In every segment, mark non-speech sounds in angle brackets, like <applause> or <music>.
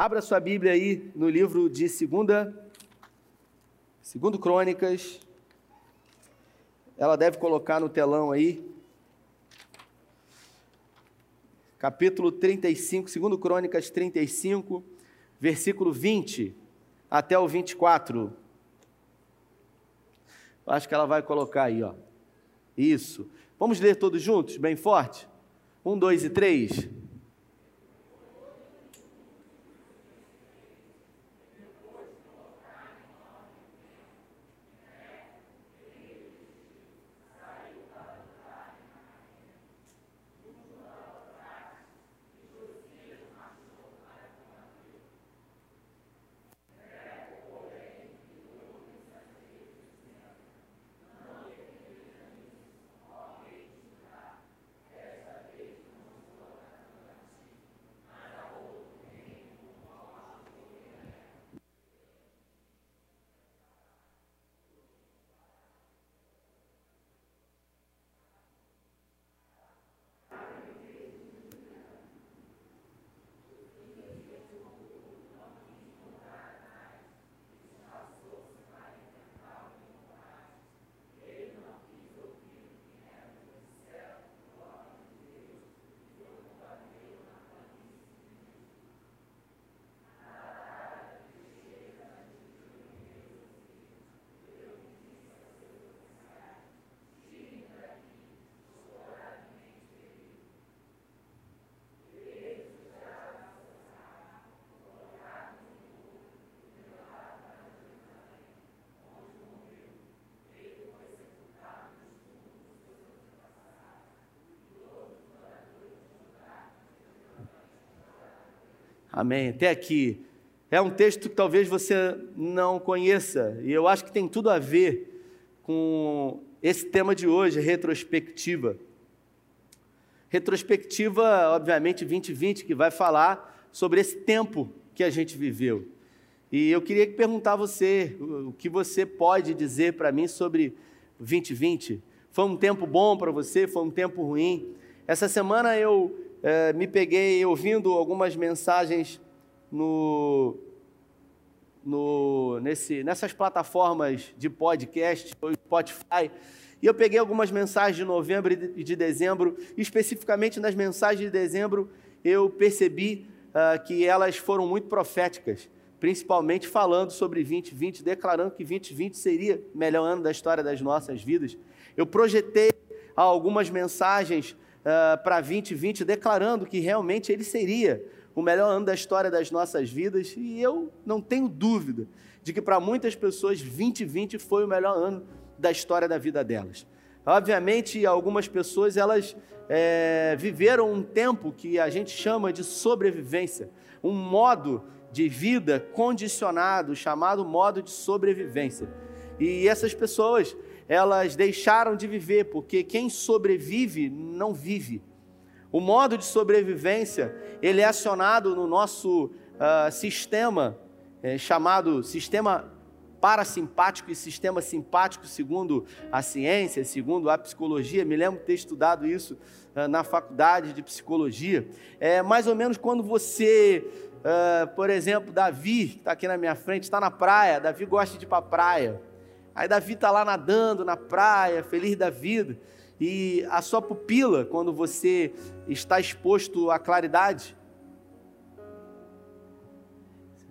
Abra sua Bíblia aí no livro de segunda, segundo Crônicas. Ela deve colocar no telão aí. Capítulo 35, segundo Crônicas 35, versículo 20 até o 24. Acho que ela vai colocar aí, ó. Isso. Vamos ler todos juntos, bem forte? Um, dois e três. Amém. Até aqui. É um texto que talvez você não conheça, e eu acho que tem tudo a ver com esse tema de hoje, retrospectiva. Retrospectiva, obviamente, 2020, que vai falar sobre esse tempo que a gente viveu. E eu queria perguntar a você o que você pode dizer para mim sobre 2020. Foi um tempo bom para você? Foi um tempo ruim? Essa semana eu é, me peguei ouvindo algumas mensagens no, no, nesse, nessas plataformas de podcast, Spotify, e eu peguei algumas mensagens de novembro e de dezembro, especificamente nas mensagens de dezembro, eu percebi uh, que elas foram muito proféticas, principalmente falando sobre 2020, declarando que 2020 seria o melhor ano da história das nossas vidas. Eu projetei algumas mensagens uh, para 2020, declarando que realmente ele seria o melhor ano da história das nossas vidas, e eu não tenho dúvida de que para muitas pessoas 2020 foi o melhor ano da história da vida delas. Obviamente, algumas pessoas elas é, viveram um tempo que a gente chama de sobrevivência, um modo de vida condicionado, chamado modo de sobrevivência. E essas pessoas elas deixaram de viver, porque quem sobrevive não vive. O modo de sobrevivência, ele é acionado no nosso uh, sistema, é, chamado sistema parasimpático e sistema simpático, segundo a ciência, segundo a psicologia. Me lembro de ter estudado isso uh, na faculdade de psicologia. É mais ou menos quando você, uh, por exemplo, Davi, que está aqui na minha frente, está na praia, Davi gosta de ir para a praia. Aí Davi está lá nadando na praia, feliz da vida, e a sua pupila, quando você está exposto à claridade,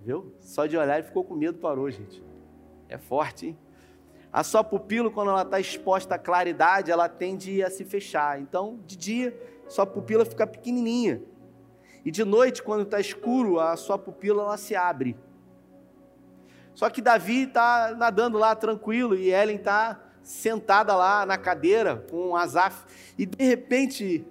viu? Só de olhar ele ficou com medo, parou, gente. É forte, hein? A sua pupila, quando ela está exposta à claridade, ela tende a se fechar. Então, de dia, sua pupila fica pequenininha. E de noite, quando está escuro, a sua pupila ela se abre. Só que Davi está nadando lá tranquilo e Ellen está sentada lá na cadeira com Asaf. E de repente,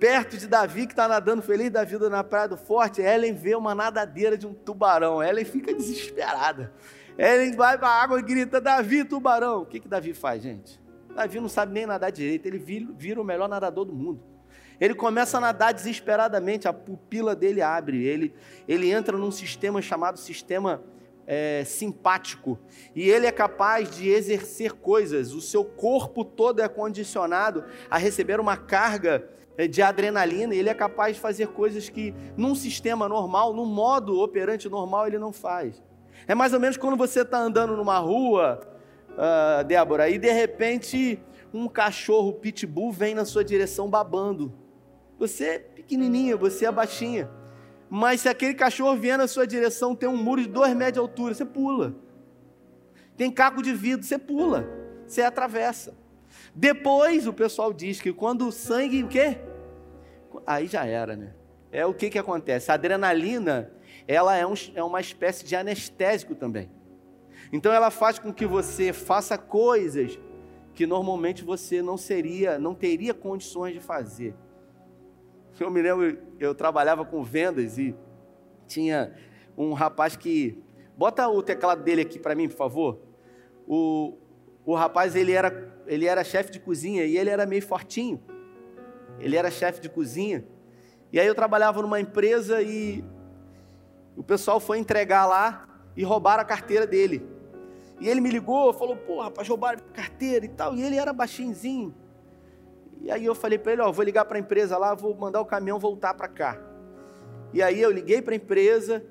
perto de Davi, que está nadando feliz da vida na Praia do Forte, Ellen vê uma nadadeira de um tubarão. Ellen fica desesperada. Ellen vai para a água e grita: Davi, tubarão. O que, que Davi faz, gente? Davi não sabe nem nadar direito, ele vira o melhor nadador do mundo. Ele começa a nadar desesperadamente, a pupila dele abre, ele, ele entra num sistema chamado sistema é, simpático e ele é capaz de exercer coisas, o seu corpo todo é condicionado a receber uma carga é, de adrenalina, ele é capaz de fazer coisas que num sistema normal, num modo operante normal, ele não faz. É mais ou menos quando você está andando numa rua, uh, Débora, e de repente um cachorro pitbull vem na sua direção babando. Você é pequenininha, você é baixinha. Mas se aquele cachorro vier na sua direção, tem um muro de dois metros de altura, você pula. Tem caco de vidro, você pula. Você atravessa. Depois o pessoal diz que quando o sangue, o quê? Aí já era, né? É o que que acontece? A adrenalina, ela é, um, é uma espécie de anestésico também. Então ela faz com que você faça coisas que normalmente você não seria, não teria condições de fazer. Eu me lembro, eu trabalhava com vendas e tinha um rapaz que. Bota o teclado dele aqui para mim, por favor. O, o rapaz, ele era, ele era chefe de cozinha e ele era meio fortinho. Ele era chefe de cozinha. E aí eu trabalhava numa empresa e o pessoal foi entregar lá e roubaram a carteira dele. E ele me ligou, falou, pô, rapaz, roubaram a carteira e tal. E ele era baixinhozinho. E aí eu falei para ele, ó, vou ligar para a empresa lá, vou mandar o caminhão voltar para cá. E aí eu liguei para a empresa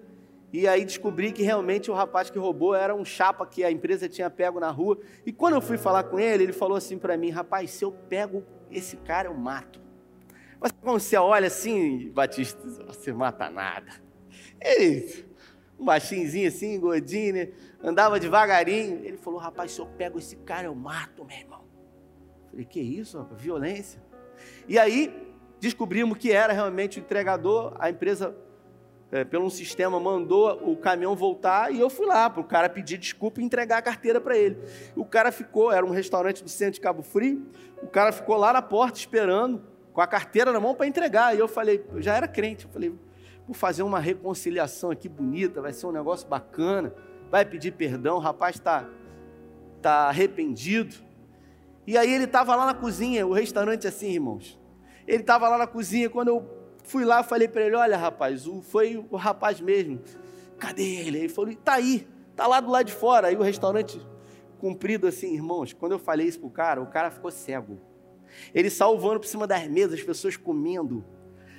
e aí descobri que realmente o rapaz que roubou era um chapa que a empresa tinha pego na rua. E quando eu fui falar com ele, ele falou assim para mim, rapaz, se eu pego esse cara, eu mato. Mas quando você olha assim, Batista, você mata nada. Ele, um baixinhozinho assim, gordinho, né? andava devagarinho. Ele falou, rapaz, se eu pego esse cara, eu mato, meu irmão. Falei, que isso, rapaz? violência? E aí descobrimos que era realmente o entregador, a empresa, é, pelo um sistema, mandou o caminhão voltar e eu fui lá para o cara pedir desculpa e entregar a carteira para ele. O cara ficou, era um restaurante do centro de Cabo Frio, o cara ficou lá na porta esperando, com a carteira na mão para entregar. E eu falei, eu já era crente, eu falei, vou fazer uma reconciliação aqui bonita, vai ser um negócio bacana, vai pedir perdão, o rapaz está tá arrependido. E aí ele estava lá na cozinha, o restaurante assim, irmãos. Ele estava lá na cozinha, quando eu fui lá, falei para ele, olha rapaz, foi o rapaz mesmo. Cadê ele? Ele falou, tá aí, tá lá do lado de fora. Aí o restaurante comprido assim, irmãos, quando eu falei isso pro cara, o cara ficou cego. Ele saiu voando por cima das mesas, as pessoas comendo.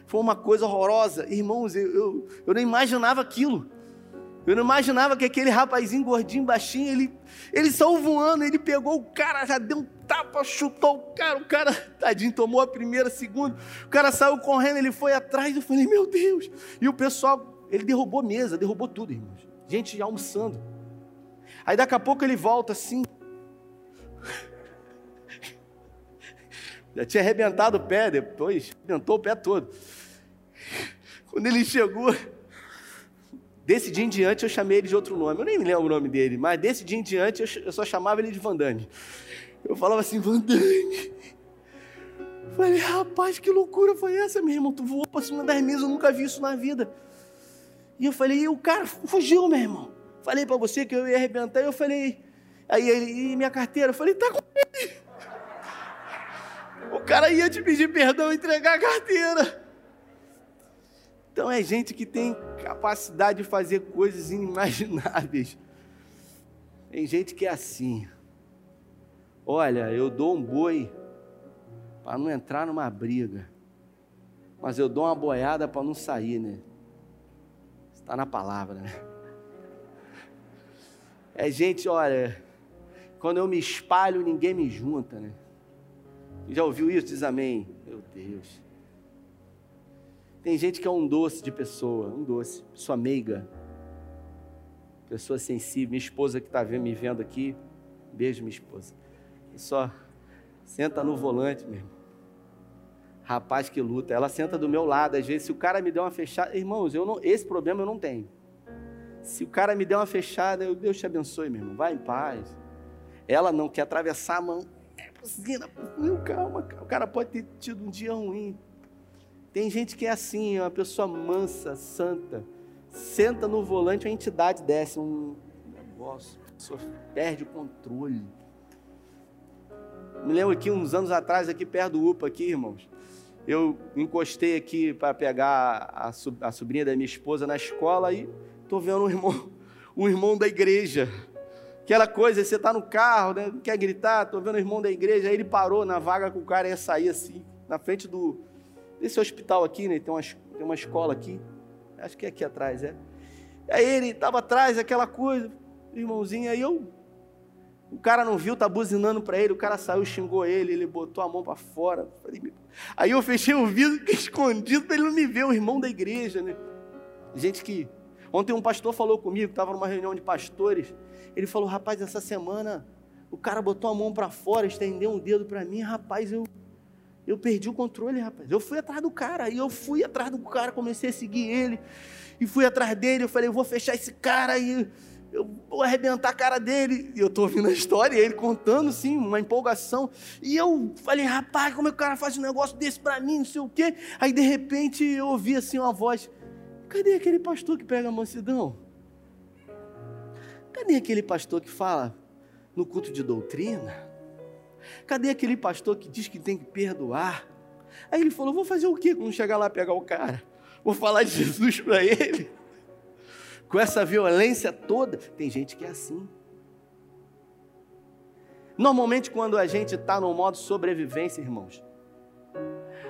Foi uma coisa horrorosa. Irmãos, eu, eu, eu não imaginava aquilo. Eu não imaginava que aquele rapazinho gordinho, baixinho, ele, ele saiu voando, ele pegou o cara, já deu um tapa, chutou o cara, o cara, tadinho, tomou a primeira, a segunda, o cara saiu correndo, ele foi atrás, eu falei, meu Deus. E o pessoal, ele derrubou mesa, derrubou tudo, irmãos. Gente almoçando. Aí daqui a pouco ele volta assim. <laughs> Já tinha arrebentado o pé, depois arrebentou o pé todo. Quando ele chegou, Desse dia em diante eu chamei ele de outro nome. Eu nem me lembro o nome dele, mas desse dia em diante eu só chamava ele de Vandame. Eu falava assim, Vandame. Falei, rapaz, que loucura foi essa, meu irmão? Tu voou para cima das mesas, eu nunca vi isso na vida. E eu falei, e o cara fugiu, meu irmão. Falei para você que eu ia arrebentar. Eu falei, aí ele, e minha carteira? Eu falei, tá com ele. O cara ia te pedir perdão e entregar a carteira. Então é gente que tem capacidade de fazer coisas inimagináveis. Tem gente que é assim. Olha, eu dou um boi para não entrar numa briga, mas eu dou uma boiada para não sair, né? Está na palavra, né? É gente, olha, quando eu me espalho, ninguém me junta, né? Já ouviu isso? Diz amém. Meu Deus. Tem gente que é um doce de pessoa, um doce, pessoa meiga, pessoa sensível. Minha esposa que está me vendo aqui, beijo minha esposa. Só senta no volante, meu irmão. Rapaz que luta, ela senta do meu lado. Às vezes, se o cara me der uma fechada, irmãos, eu não, esse problema eu não tenho. Se o cara me der uma fechada, eu, Deus te abençoe, meu irmão. Vai em paz. Ela não quer atravessar a mão. É, calma, o cara pode ter tido um dia ruim. Tem gente que é assim, é uma pessoa mansa, santa. Senta no volante, a entidade desce, um negócio, a pessoa perde o controle. Me lembro aqui, uns anos atrás, aqui perto do UPA, aqui, irmãos. Eu encostei aqui para pegar a, a sobrinha da minha esposa na escola e estou vendo um irmão, um irmão da igreja. Aquela coisa, você está no carro, né, quer gritar, estou vendo o irmão da igreja, aí ele parou na vaga que o cara ia sair assim, na frente do, desse hospital aqui, né? Tem uma, tem uma escola aqui. Acho que é aqui atrás, é. Aí ele estava atrás, aquela coisa, irmãozinho, aí eu. O cara não viu, tá buzinando para ele, o cara saiu, xingou ele, ele botou a mão para fora. Aí eu fechei o vidro <laughs> escondido para ele não me ver, o irmão da igreja, né? Gente que. Ontem um pastor falou comigo, estava numa reunião de pastores. Ele falou: rapaz, essa semana o cara botou a mão para fora, estendeu um dedo para mim, rapaz, eu eu perdi o controle, rapaz. Eu fui atrás do cara, e eu fui atrás do cara, comecei a seguir ele, e fui atrás dele. Eu falei, eu vou fechar esse cara aí, eu vou arrebentar a cara dele. E eu estou ouvindo a história, e ele contando, sim, uma empolgação. E eu falei, rapaz, como é que o cara faz um negócio desse para mim, não sei o quê. Aí, de repente, eu ouvi assim uma voz: cadê aquele pastor que pega a mansidão? Cadê aquele pastor que fala no culto de doutrina? Cadê aquele pastor que diz que tem que perdoar? Aí ele falou: Vou fazer o quê quando chegar lá pegar o cara? Vou falar de <laughs> Jesus para ele? Com essa violência toda? Tem gente que é assim. Normalmente, quando a gente está no modo sobrevivência, irmãos,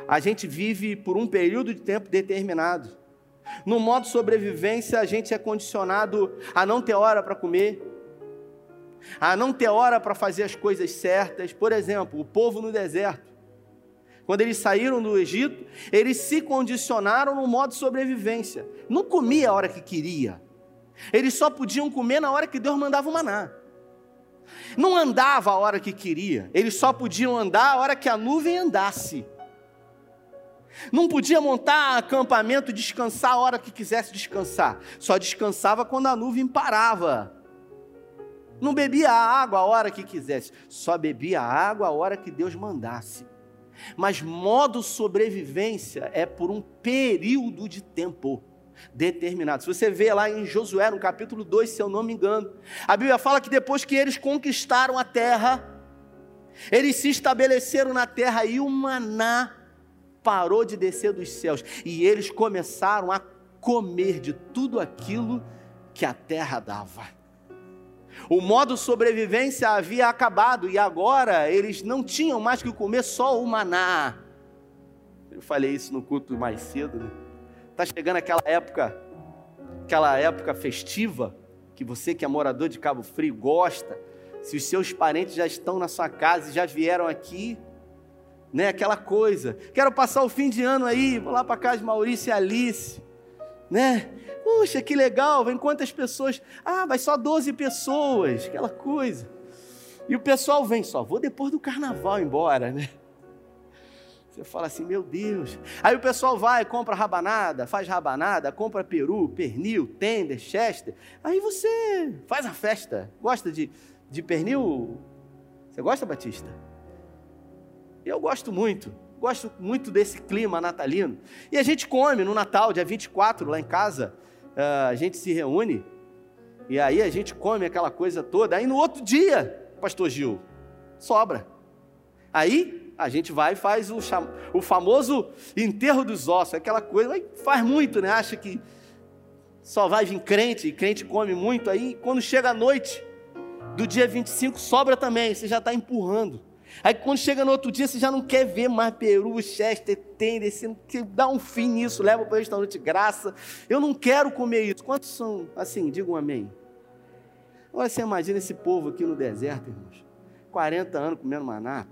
a gente vive por um período de tempo determinado. No modo sobrevivência, a gente é condicionado a não ter hora para comer, a não ter hora para fazer as coisas certas. Por exemplo, o povo no deserto. Quando eles saíram do Egito, eles se condicionaram no modo sobrevivência. Não comia a hora que queria. Eles só podiam comer na hora que Deus mandava o maná. Não andava a hora que queria. Eles só podiam andar a hora que a nuvem andasse. Não podia montar acampamento, descansar a hora que quisesse descansar. Só descansava quando a nuvem parava. Não bebia água a hora que quisesse, só bebia água a hora que Deus mandasse. Mas modo sobrevivência é por um período de tempo determinado. Se você vê lá em Josué, no capítulo 2, se eu não me engano, a Bíblia fala que depois que eles conquistaram a terra, eles se estabeleceram na terra e o maná parou de descer dos céus e eles começaram a comer de tudo aquilo que a terra dava. O modo sobrevivência havia acabado e agora eles não tinham mais que comer só o maná. Eu falei isso no culto mais cedo. Né? Tá chegando aquela época, aquela época festiva que você que é morador de Cabo Frio gosta. Se os seus parentes já estão na sua casa e já vieram aqui, né? Aquela coisa. Quero passar o fim de ano aí, vou lá para casa de Maurício e Alice, né? Puxa, que legal, vem quantas pessoas? Ah, vai só 12 pessoas, aquela coisa. E o pessoal vem, só vou depois do carnaval embora, né? Você fala assim, meu Deus. Aí o pessoal vai, compra rabanada, faz rabanada, compra peru, pernil, tender, chester. Aí você faz a festa. Gosta de, de pernil? Você gosta, Batista? Eu gosto muito. Gosto muito desse clima natalino. E a gente come no Natal, dia 24, lá em casa uh, a gente se reúne e aí a gente come aquela coisa toda. Aí no outro dia, Pastor Gil, sobra. Aí a gente vai e faz o, o famoso enterro dos ossos, aquela coisa, faz muito, né? Acha que só vai vir crente, e crente come muito. Aí quando chega a noite do dia 25, sobra também, você já está empurrando. Aí quando chega no outro dia, você já não quer ver mais peru, chester, tender, você dar um fim nisso, leva para o restaurante graça. Eu não quero comer isso. Quantos são assim? Digam um amém. Agora você imagina esse povo aqui no deserto, irmãos. 40 anos comendo maná.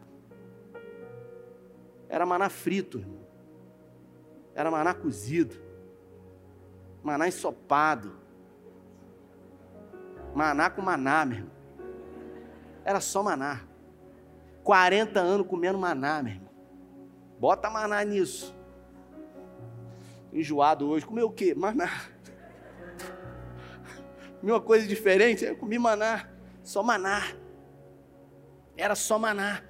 Era maná frito, irmão. Era maná cozido. Maná ensopado. Maná com maná, meu irmão. Era só maná. 40 anos comendo maná, meu irmão. Bota maná nisso. Enjoado hoje. Comeu o quê? Maná. Comi uma coisa diferente. Eu comi maná. Só maná. Era só maná.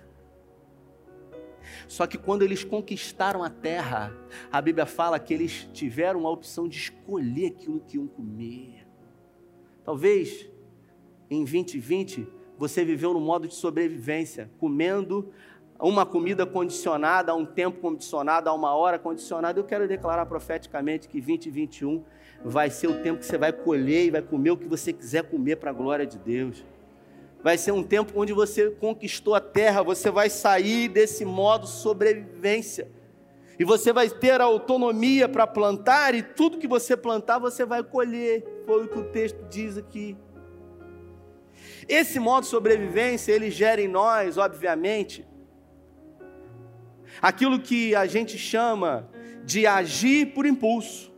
Só que quando eles conquistaram a terra, a Bíblia fala que eles tiveram a opção de escolher aquilo que iam comer. Talvez em 2020 você viveu no modo de sobrevivência, comendo uma comida condicionada, a um tempo condicionado, a uma hora condicionada. Eu quero declarar profeticamente que 2021 vai ser o tempo que você vai colher e vai comer o que você quiser comer para a glória de Deus. Vai ser um tempo onde você conquistou a terra, você vai sair desse modo sobrevivência. E você vai ter autonomia para plantar, e tudo que você plantar, você vai colher. Foi o que o texto diz aqui. Esse modo de sobrevivência, ele gera em nós, obviamente, aquilo que a gente chama de agir por impulso.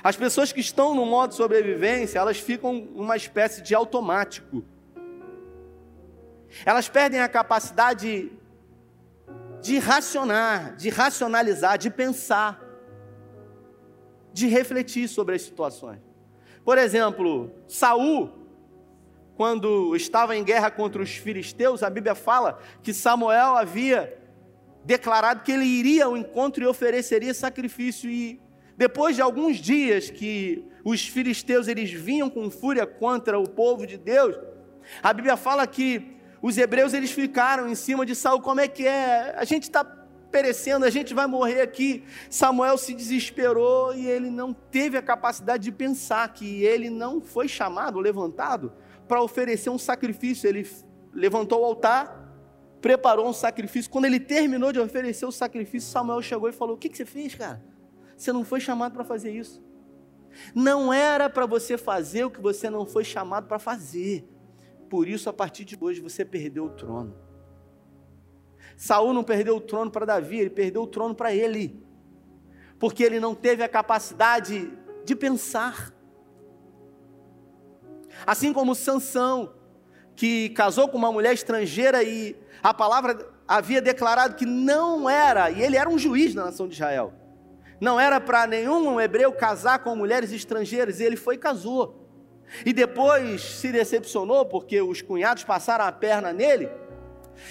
As pessoas que estão no modo de sobrevivência, elas ficam uma espécie de automático. Elas perdem a capacidade de racionar, de racionalizar, de pensar, de refletir sobre as situações. Por exemplo, Saul, quando estava em guerra contra os filisteus, a Bíblia fala que Samuel havia declarado que ele iria ao encontro e ofereceria sacrifício e depois de alguns dias que os filisteus eles vinham com fúria contra o povo de Deus, a Bíblia fala que os hebreus eles ficaram em cima de Saul, como é que é? A gente está perecendo, a gente vai morrer aqui. Samuel se desesperou e ele não teve a capacidade de pensar que ele não foi chamado, levantado para oferecer um sacrifício. Ele levantou o altar, preparou um sacrifício. Quando ele terminou de oferecer o sacrifício, Samuel chegou e falou: O que, que você fez, cara? Você não foi chamado para fazer isso. Não era para você fazer o que você não foi chamado para fazer. Por isso, a partir de hoje, você perdeu o trono. Saul não perdeu o trono para Davi, ele perdeu o trono para ele. Porque ele não teve a capacidade de pensar. Assim como Sansão, que casou com uma mulher estrangeira e a palavra havia declarado que não era, e ele era um juiz na nação de Israel. Não era para nenhum hebreu casar com mulheres estrangeiras, e ele foi e casou. E depois se decepcionou porque os cunhados passaram a perna nele.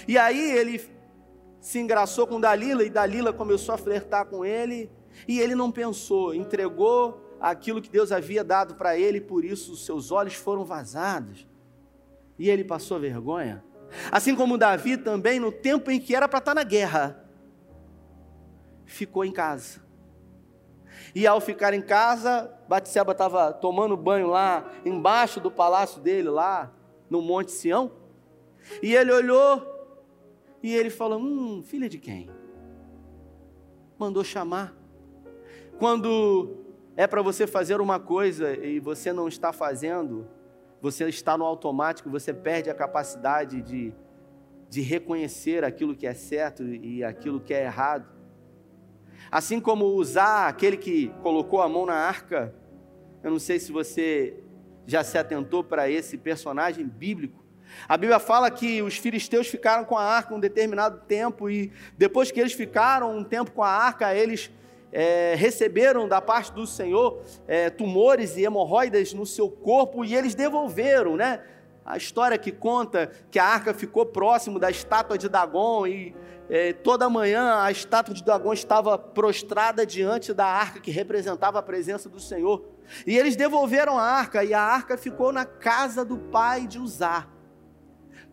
E aí ele se engraçou com Dalila e Dalila começou a flertar com ele. E ele não pensou, entregou aquilo que Deus havia dado para ele, por isso seus olhos foram vazados. E ele passou vergonha. Assim como Davi também, no tempo em que era para estar na guerra, ficou em casa e ao ficar em casa, Batseba estava tomando banho lá embaixo do palácio dele, lá no Monte Sião. E ele olhou e ele falou: Hum, filha de quem? Mandou chamar. Quando é para você fazer uma coisa e você não está fazendo, você está no automático, você perde a capacidade de, de reconhecer aquilo que é certo e aquilo que é errado. Assim como usar aquele que colocou a mão na arca, eu não sei se você já se atentou para esse personagem bíblico. A Bíblia fala que os filisteus ficaram com a arca um determinado tempo e depois que eles ficaram um tempo com a arca, eles é, receberam da parte do Senhor é, tumores e hemorroidas no seu corpo e eles devolveram, né? A história que conta que a arca ficou próximo da estátua de Dagon e é, toda manhã a estátua de Dagon estava prostrada diante da arca que representava a presença do Senhor. E eles devolveram a arca e a arca ficou na casa do pai de Uzá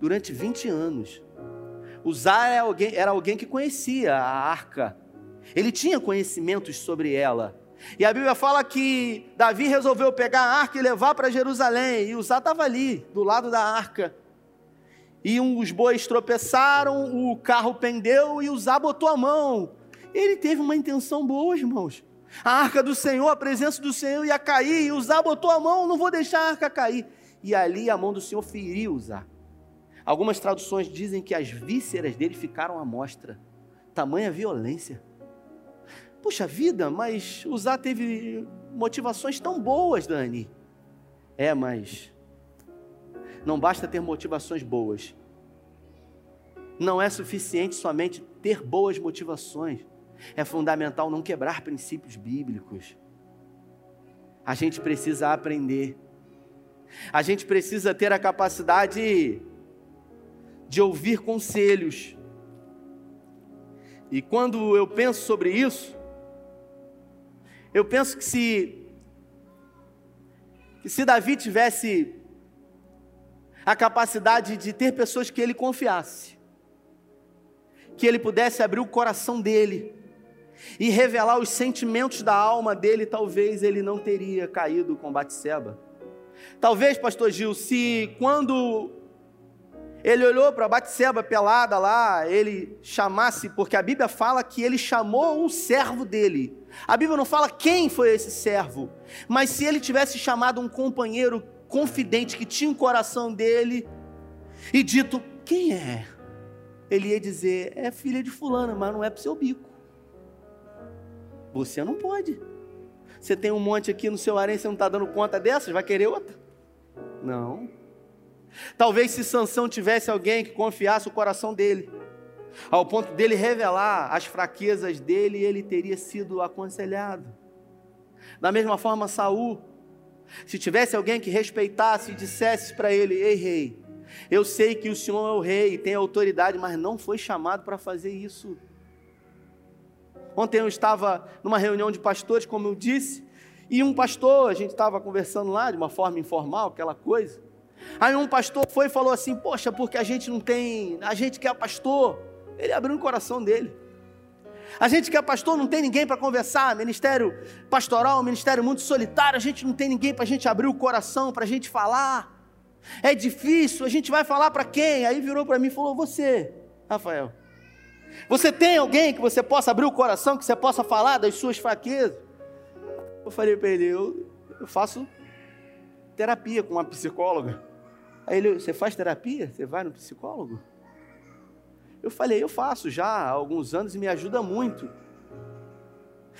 durante 20 anos. Uzá era alguém, era alguém que conhecia a arca, ele tinha conhecimentos sobre ela. E a Bíblia fala que Davi resolveu pegar a arca e levar para Jerusalém. E Uzá estava ali, do lado da arca. E os bois tropeçaram, o carro pendeu e Uzá botou a mão. Ele teve uma intenção boa, irmãos. A arca do Senhor, a presença do Senhor ia cair, e Uzá botou a mão, não vou deixar a arca cair. E ali a mão do Senhor feriu Uzá. Algumas traduções dizem que as vísceras dele ficaram à mostra. Tamanha violência. Puxa vida, mas Uzá teve motivações tão boas, Dani. É, mas não basta ter motivações boas. Não é suficiente somente ter boas motivações. É fundamental não quebrar princípios bíblicos. A gente precisa aprender. A gente precisa ter a capacidade de ouvir conselhos. E quando eu penso sobre isso, eu penso que se que se Davi tivesse a capacidade de ter pessoas que ele confiasse, que ele pudesse abrir o coração dele e revelar os sentimentos da alma dele, talvez ele não teria caído com Batseba. Talvez, pastor Gil, se quando ele olhou para Batseba pelada lá, ele chamasse, porque a Bíblia fala que ele chamou um servo dele. A Bíblia não fala quem foi esse servo, mas se ele tivesse chamado um companheiro confidente que tinha o coração dele e dito: Quem é? Ele ia dizer: É filha de Fulana, mas não é para o seu bico. Você não pode. Você tem um monte aqui no seu harém, você não está dando conta dessas, vai querer outra? Não. Talvez se Sansão tivesse alguém que confiasse o coração dele, ao ponto dele revelar as fraquezas dele, ele teria sido aconselhado. Da mesma forma, Saul, se tivesse alguém que respeitasse e dissesse para ele: Ei, rei, eu sei que o senhor é o rei e tem autoridade, mas não foi chamado para fazer isso. Ontem eu estava numa reunião de pastores, como eu disse, e um pastor, a gente estava conversando lá de uma forma informal, aquela coisa. Aí um pastor foi e falou assim: Poxa, porque a gente não tem, a gente que é pastor. Ele abriu o coração dele. A gente que é pastor não tem ninguém para conversar, ministério pastoral, ministério muito solitário, a gente não tem ninguém para a gente abrir o coração, para a gente falar. É difícil, a gente vai falar para quem? Aí virou para mim e falou: Você, Rafael, você tem alguém que você possa abrir o coração, que você possa falar das suas fraquezas? Eu falei para ele: eu, eu faço terapia com uma psicóloga. Aí ele, você faz terapia? Você vai no psicólogo? Eu falei, eu faço já há alguns anos e me ajuda muito.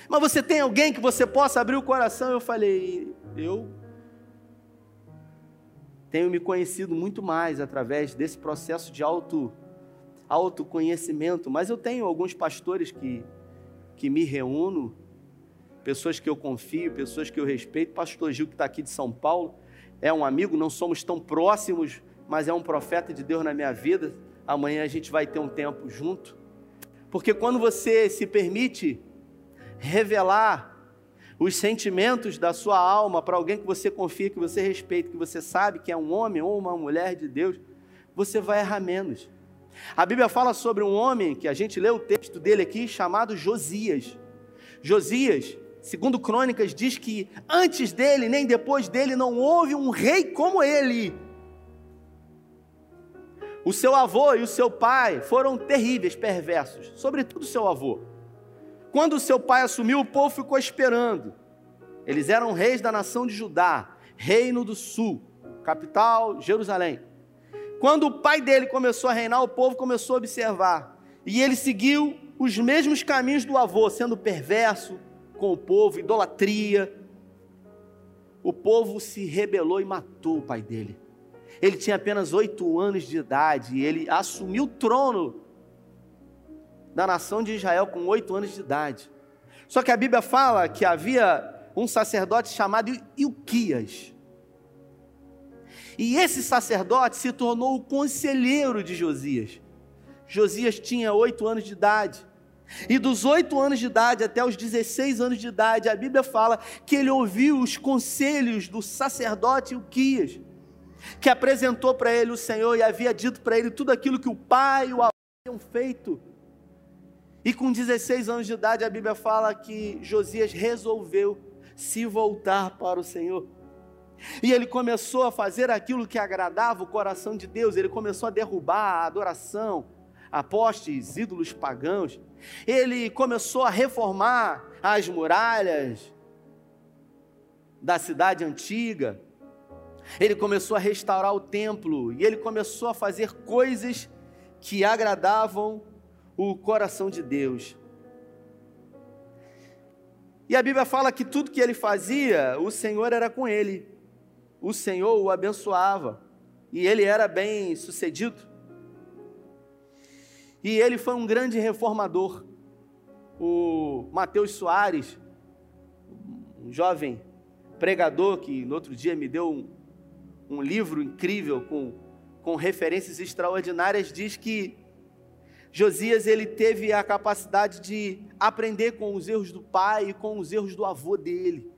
Mas você tem alguém que você possa abrir o coração? Eu falei, eu tenho me conhecido muito mais através desse processo de auto autoconhecimento, mas eu tenho alguns pastores que que me reúno, pessoas que eu confio, pessoas que eu respeito. Pastor Gil que está aqui de São Paulo é um amigo, não somos tão próximos, mas é um profeta de Deus na minha vida amanhã a gente vai ter um tempo junto. Porque quando você se permite revelar os sentimentos da sua alma para alguém que você confia, que você respeita, que você sabe que é um homem ou uma mulher de Deus, você vai errar menos. A Bíblia fala sobre um homem, que a gente lê o texto dele aqui, chamado Josias. Josias, segundo Crônicas, diz que antes dele, nem depois dele, não houve um rei como ele. O seu avô e o seu pai foram terríveis, perversos, sobretudo seu avô. Quando seu pai assumiu, o povo ficou esperando. Eles eram reis da nação de Judá, reino do sul, capital Jerusalém. Quando o pai dele começou a reinar, o povo começou a observar. E ele seguiu os mesmos caminhos do avô, sendo perverso com o povo, idolatria. O povo se rebelou e matou o pai dele. Ele tinha apenas oito anos de idade e ele assumiu o trono da nação de Israel com oito anos de idade. Só que a Bíblia fala que havia um sacerdote chamado Ilquias. E esse sacerdote se tornou o conselheiro de Josias. Josias tinha oito anos de idade. E dos oito anos de idade até os 16 anos de idade, a Bíblia fala que ele ouviu os conselhos do sacerdote Ilquias que apresentou para ele o Senhor e havia dito para ele tudo aquilo que o pai e o avô tinham feito. E com 16 anos de idade, a Bíblia fala que Josias resolveu se voltar para o Senhor. E ele começou a fazer aquilo que agradava o coração de Deus, ele começou a derrubar a adoração, a postes, ídolos pagãos. Ele começou a reformar as muralhas da cidade antiga ele começou a restaurar o templo e ele começou a fazer coisas que agradavam o coração de Deus. E a Bíblia fala que tudo que ele fazia, o Senhor era com ele. O Senhor o abençoava e ele era bem sucedido. E ele foi um grande reformador. O Mateus Soares, um jovem pregador que no outro dia me deu um, um livro incrível com, com referências extraordinárias, diz que Josias ele teve a capacidade de aprender com os erros do pai e com os erros do avô dele.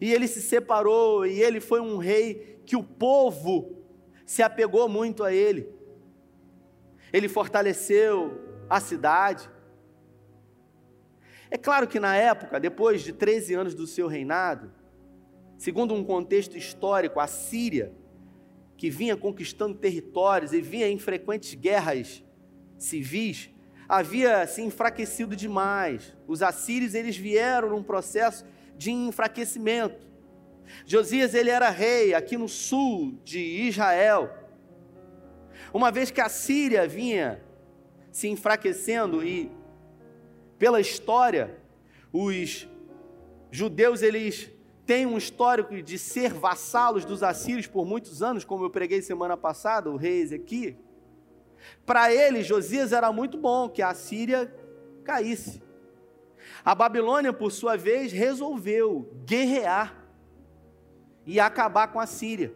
E ele se separou e ele foi um rei que o povo se apegou muito a ele. Ele fortaleceu a cidade. É claro que na época, depois de 13 anos do seu reinado, Segundo um contexto histórico, a Síria que vinha conquistando territórios e vinha em frequentes guerras civis, havia se enfraquecido demais. Os assírios eles vieram num processo de enfraquecimento. Josias ele era rei aqui no sul de Israel. Uma vez que a Síria vinha se enfraquecendo e pela história os judeus eles têm um histórico de ser vassalos dos assírios por muitos anos, como eu preguei semana passada, o rei Ezequiel. Para ele, Josias era muito bom que a Síria caísse. A Babilônia, por sua vez, resolveu guerrear e acabar com a Síria.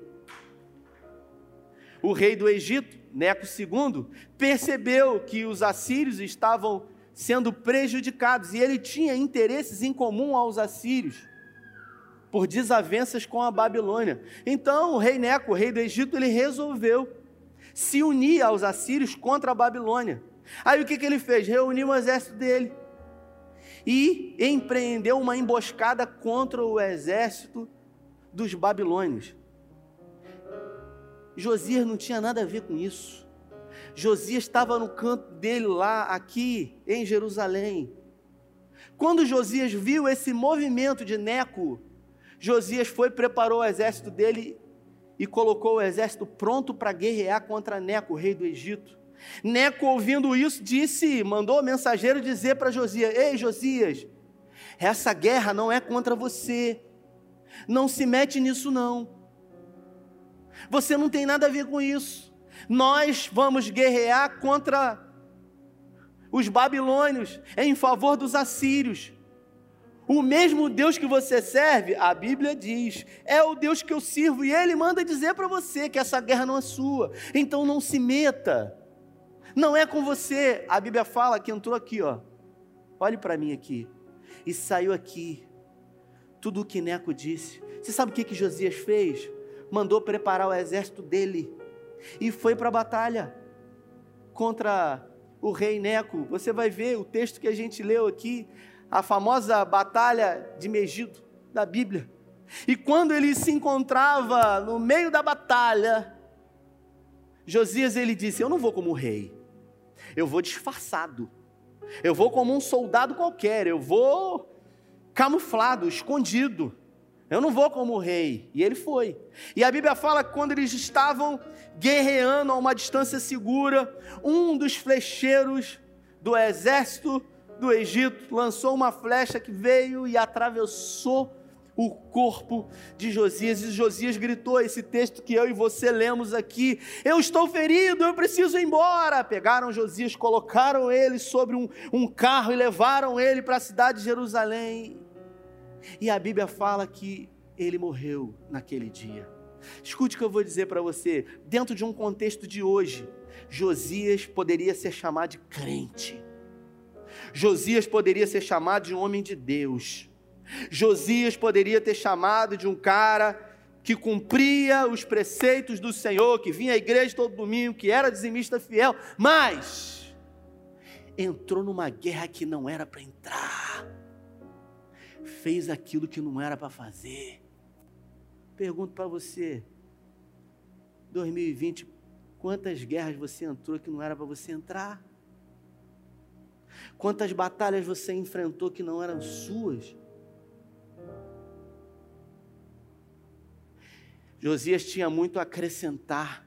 O rei do Egito, Neco II, percebeu que os assírios estavam sendo prejudicados e ele tinha interesses em comum aos assírios por desavenças com a Babilônia. Então, o rei Neco, o rei do Egito, ele resolveu se unir aos assírios contra a Babilônia. Aí o que, que ele fez? Reuniu o exército dele e empreendeu uma emboscada contra o exército dos babilônios. Josias não tinha nada a ver com isso. Josias estava no canto dele lá, aqui em Jerusalém. Quando Josias viu esse movimento de Neco, Josias foi, preparou o exército dele e colocou o exército pronto para guerrear contra Neco, rei do Egito. Neco, ouvindo isso, disse, mandou o mensageiro dizer para Josias: Ei, Josias, essa guerra não é contra você. Não se mete nisso, não. Você não tem nada a ver com isso. Nós vamos guerrear contra os babilônios em favor dos assírios. O mesmo Deus que você serve, a Bíblia diz, é o Deus que eu sirvo, e Ele manda dizer para você que essa guerra não é sua, então não se meta, não é com você. A Bíblia fala que entrou aqui, ó, olhe para mim aqui, e saiu aqui, tudo o que Neco disse. Você sabe o que, que Josias fez? Mandou preparar o exército dele, e foi para a batalha contra o rei Neco. Você vai ver o texto que a gente leu aqui, a famosa batalha de Megido da Bíblia. E quando ele se encontrava no meio da batalha, Josias ele disse: Eu não vou como rei, eu vou disfarçado, eu vou como um soldado qualquer, eu vou camuflado, escondido. Eu não vou como rei. E ele foi. E a Bíblia fala que quando eles estavam guerreando a uma distância segura, um dos flecheiros do exército do Egito lançou uma flecha que veio e atravessou o corpo de Josias. E Josias gritou esse texto que eu e você lemos aqui: Eu estou ferido, eu preciso ir embora. Pegaram Josias, colocaram ele sobre um, um carro e levaram ele para a cidade de Jerusalém. E a Bíblia fala que ele morreu naquele dia. Escute o que eu vou dizer para você. Dentro de um contexto de hoje, Josias poderia ser chamado de crente Josias poderia ser chamado de um homem de Deus. Josias poderia ter chamado de um cara que cumpria os preceitos do Senhor, que vinha à igreja todo domingo, que era dizimista fiel, mas entrou numa guerra que não era para entrar, fez aquilo que não era para fazer. Pergunto para você, 2020, quantas guerras você entrou que não era para você entrar? Quantas batalhas você enfrentou que não eram suas? Josias tinha muito a acrescentar.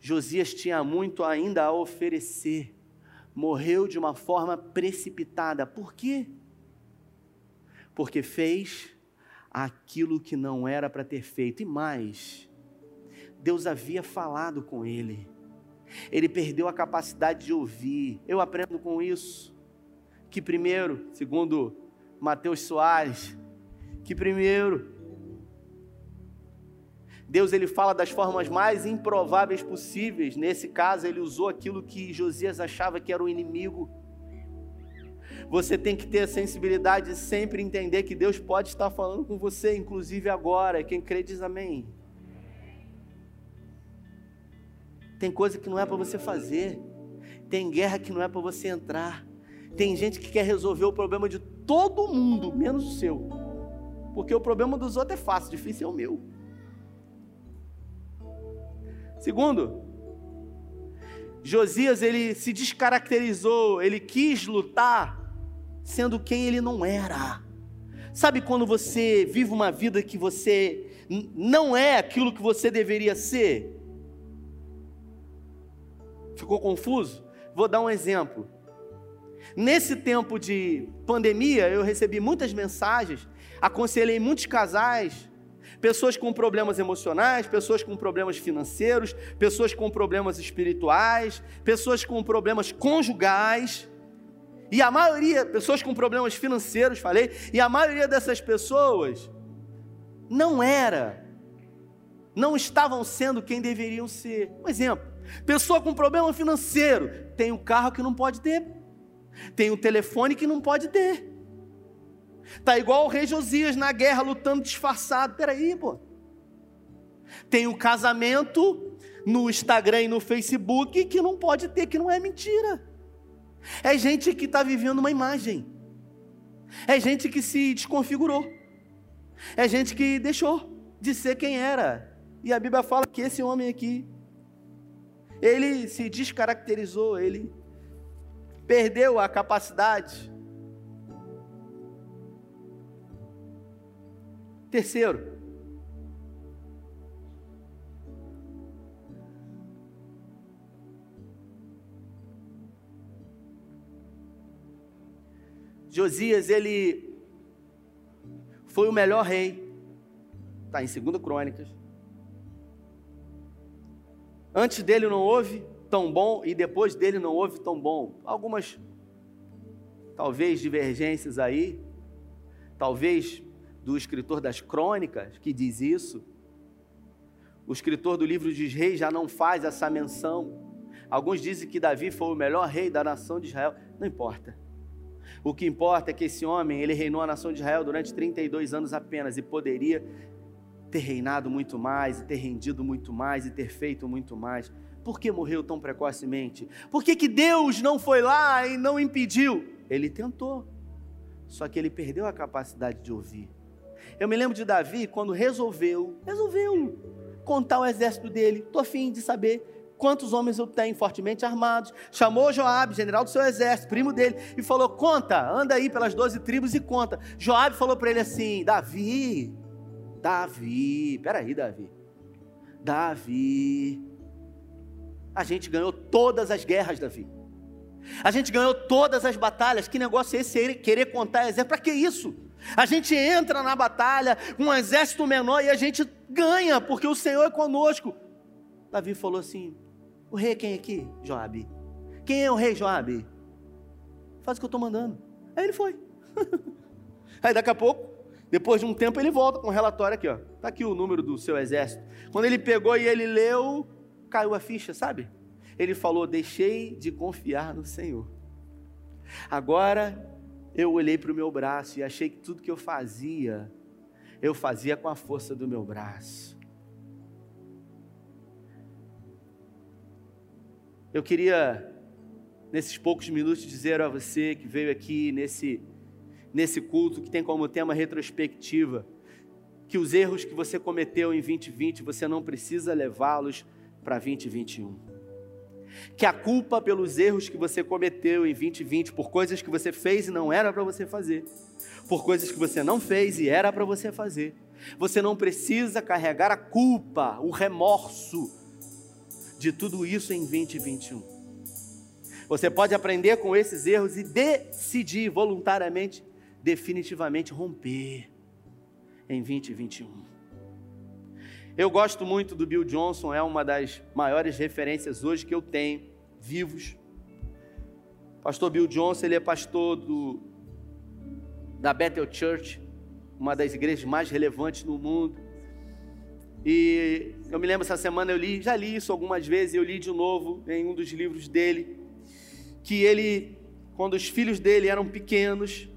Josias tinha muito ainda a oferecer. Morreu de uma forma precipitada. Por quê? Porque fez aquilo que não era para ter feito. E mais, Deus havia falado com ele ele perdeu a capacidade de ouvir. Eu aprendo com isso. Que primeiro, segundo Mateus Soares, que primeiro, Deus ele fala das formas mais improváveis possíveis. Nesse caso, ele usou aquilo que Josias achava que era o inimigo. Você tem que ter a sensibilidade de sempre entender que Deus pode estar falando com você, inclusive agora. Quem crê diz amém. Tem coisa que não é para você fazer. Tem guerra que não é para você entrar. Tem gente que quer resolver o problema de todo mundo, menos o seu. Porque o problema dos outros é fácil, difícil é o meu. Segundo, Josias ele se descaracterizou, ele quis lutar sendo quem ele não era. Sabe quando você vive uma vida que você não é aquilo que você deveria ser? Ficou confuso? Vou dar um exemplo. Nesse tempo de pandemia, eu recebi muitas mensagens, aconselhei muitos casais, pessoas com problemas emocionais, pessoas com problemas financeiros, pessoas com problemas espirituais, pessoas com problemas conjugais. E a maioria, pessoas com problemas financeiros, falei, e a maioria dessas pessoas não era, não estavam sendo quem deveriam ser. Um exemplo: pessoa com problema financeiro tem um carro que não pode ter, tem um telefone que não pode ter. Tá igual o rei Josias na guerra lutando disfarçado. Peraí, pô. Tem um casamento no Instagram e no Facebook que não pode ter, que não é mentira. É gente que está vivendo uma imagem. É gente que se desconfigurou. É gente que deixou de ser quem era. E a Bíblia fala que esse homem aqui, ele se descaracterizou, ele perdeu a capacidade. Terceiro, Josias, ele foi o melhor rei. Está em 2 Crônicas. Antes dele não houve tão bom e depois dele não houve tão bom. Algumas, talvez, divergências aí. Talvez do escritor das crônicas que diz isso. O escritor do livro de Reis já não faz essa menção. Alguns dizem que Davi foi o melhor rei da nação de Israel. Não importa. O que importa é que esse homem, ele reinou a nação de Israel durante 32 anos apenas e poderia ter reinado muito mais, e ter rendido muito mais, e ter feito muito mais. Por que morreu tão precocemente? Por que, que Deus não foi lá e não impediu? Ele tentou, só que ele perdeu a capacidade de ouvir. Eu me lembro de Davi quando resolveu, resolveu contar o exército dele. Estou afim de saber quantos homens eu tenho fortemente armados. Chamou Joabe, general do seu exército, primo dele, e falou: Conta, anda aí pelas doze tribos e conta. Joabe falou para ele assim: Davi, Davi, peraí, Davi, Davi, a gente ganhou todas as guerras, Davi. A gente ganhou todas as batalhas. Que negócio é esse? Querer contar exército? Para que isso? A gente entra na batalha com um exército menor e a gente ganha, porque o Senhor é conosco. Davi falou assim: o rei é quem aqui? Joabe. Quem é o rei Joabe? Faz o que eu estou mandando. Aí ele foi. <laughs> Aí daqui a pouco, depois de um tempo, ele volta com um relatório aqui, ó. Tá aqui o número do seu exército. Quando ele pegou e ele leu, caiu a ficha, sabe? Ele falou: Deixei de confiar no Senhor. Agora eu olhei para o meu braço e achei que tudo que eu fazia, eu fazia com a força do meu braço. Eu queria, nesses poucos minutos, dizer a você que veio aqui nesse, nesse culto, que tem como tema retrospectiva, que os erros que você cometeu em 2020, você não precisa levá-los para 2021. Que a culpa pelos erros que você cometeu em 2020, por coisas que você fez e não era para você fazer, por coisas que você não fez e era para você fazer, você não precisa carregar a culpa, o remorso, de tudo isso em 2021. Você pode aprender com esses erros e decidir voluntariamente, definitivamente romper em 2021. Eu gosto muito do Bill Johnson, é uma das maiores referências hoje que eu tenho, vivos. Pastor Bill Johnson, ele é pastor do, da Bethel Church, uma das igrejas mais relevantes no mundo. E eu me lembro essa semana eu li, já li isso algumas vezes, eu li de novo em um dos livros dele, que ele, quando os filhos dele eram pequenos,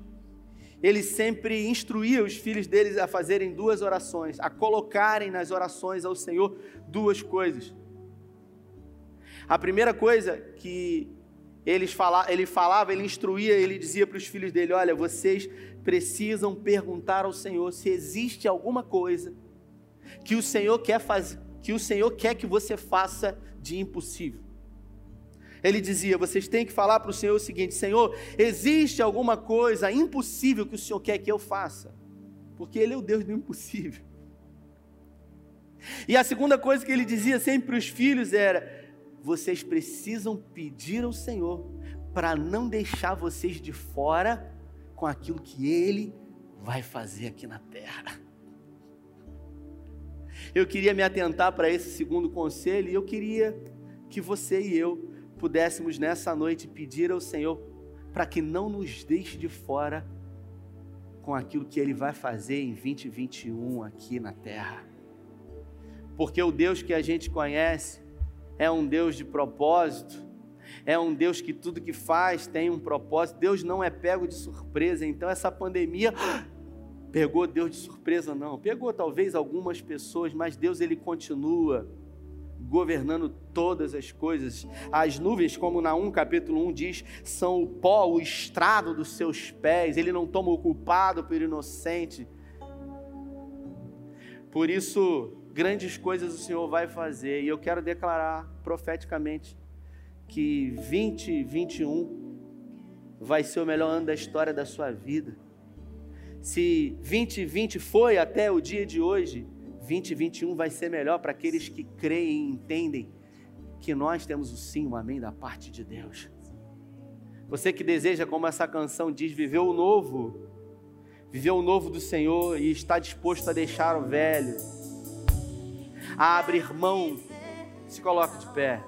ele sempre instruía os filhos deles a fazerem duas orações, a colocarem nas orações ao Senhor duas coisas. A primeira coisa que eles fala, ele falava, ele instruía, ele dizia para os filhos dele: Olha, vocês precisam perguntar ao Senhor se existe alguma coisa que o Senhor quer, faz, que o Senhor quer que você faça de impossível. Ele dizia: vocês têm que falar para o Senhor o seguinte: Senhor, existe alguma coisa impossível que o Senhor quer que eu faça? Porque Ele é o Deus do impossível. E a segunda coisa que ele dizia sempre para os filhos era: vocês precisam pedir ao Senhor para não deixar vocês de fora com aquilo que Ele vai fazer aqui na terra. Eu queria me atentar para esse segundo conselho e eu queria que você e eu pudéssemos nessa noite pedir ao Senhor para que não nos deixe de fora com aquilo que Ele vai fazer em 2021 aqui na terra. Porque o Deus que a gente conhece é um Deus de propósito, é um Deus que tudo que faz tem um propósito. Deus não é pego de surpresa, então essa pandemia pegou Deus de surpresa não. Pegou talvez algumas pessoas, mas Deus ele continua governando todas as coisas. As nuvens, como na 1 capítulo 1 diz, são o pó, o estrado dos seus pés. Ele não toma o culpado pelo inocente. Por isso, grandes coisas o Senhor vai fazer. E eu quero declarar profeticamente que 2021 vai ser o melhor ano da história da sua vida se 2020 foi até o dia de hoje, 2021 vai ser melhor para aqueles que creem e entendem que nós temos o sim, o amém da parte de Deus. Você que deseja, como essa canção diz, viver o novo, viver o novo do Senhor e está disposto a deixar o velho, a abrir mão, se coloque de pé.